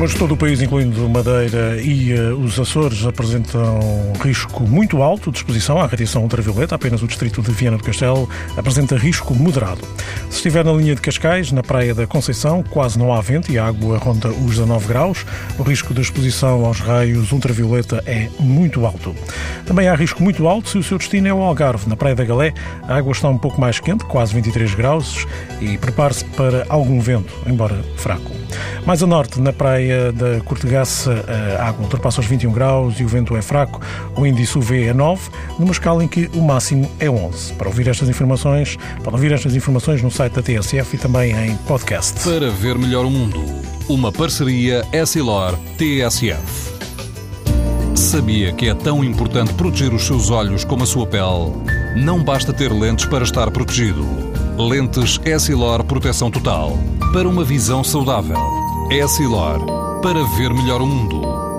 Hoje todo o país, incluindo Madeira e uh, os Açores, apresentam risco muito alto de exposição à radiação ultravioleta. Apenas o distrito de Viana do Castelo apresenta risco moderado. Se estiver na linha de Cascais, na praia da Conceição, quase não há vento e a água ronda os 19 graus. O risco de exposição aos raios ultravioleta é muito alto. Também há risco muito alto se o seu destino é o Algarve. Na praia da Galé, a água está um pouco mais quente, quase 23 graus, e prepare-se para algum vento, embora fraco. Mais a norte, na praia da Cortegaça, a água ultrapassa os 21 graus e o vento é fraco. O índice UV é 9, numa escala em que o máximo é 11. Para ouvir estas informações, para ouvir estas informações no site da TSF e também em podcast. Para ver melhor o mundo, uma parceria Essilor-TSF. Sabia que é tão importante proteger os seus olhos como a sua pele? Não basta ter lentes para estar protegido. Lentes Essilor Proteção Total. Para uma visão saudável. Essilor. Para ver melhor o mundo.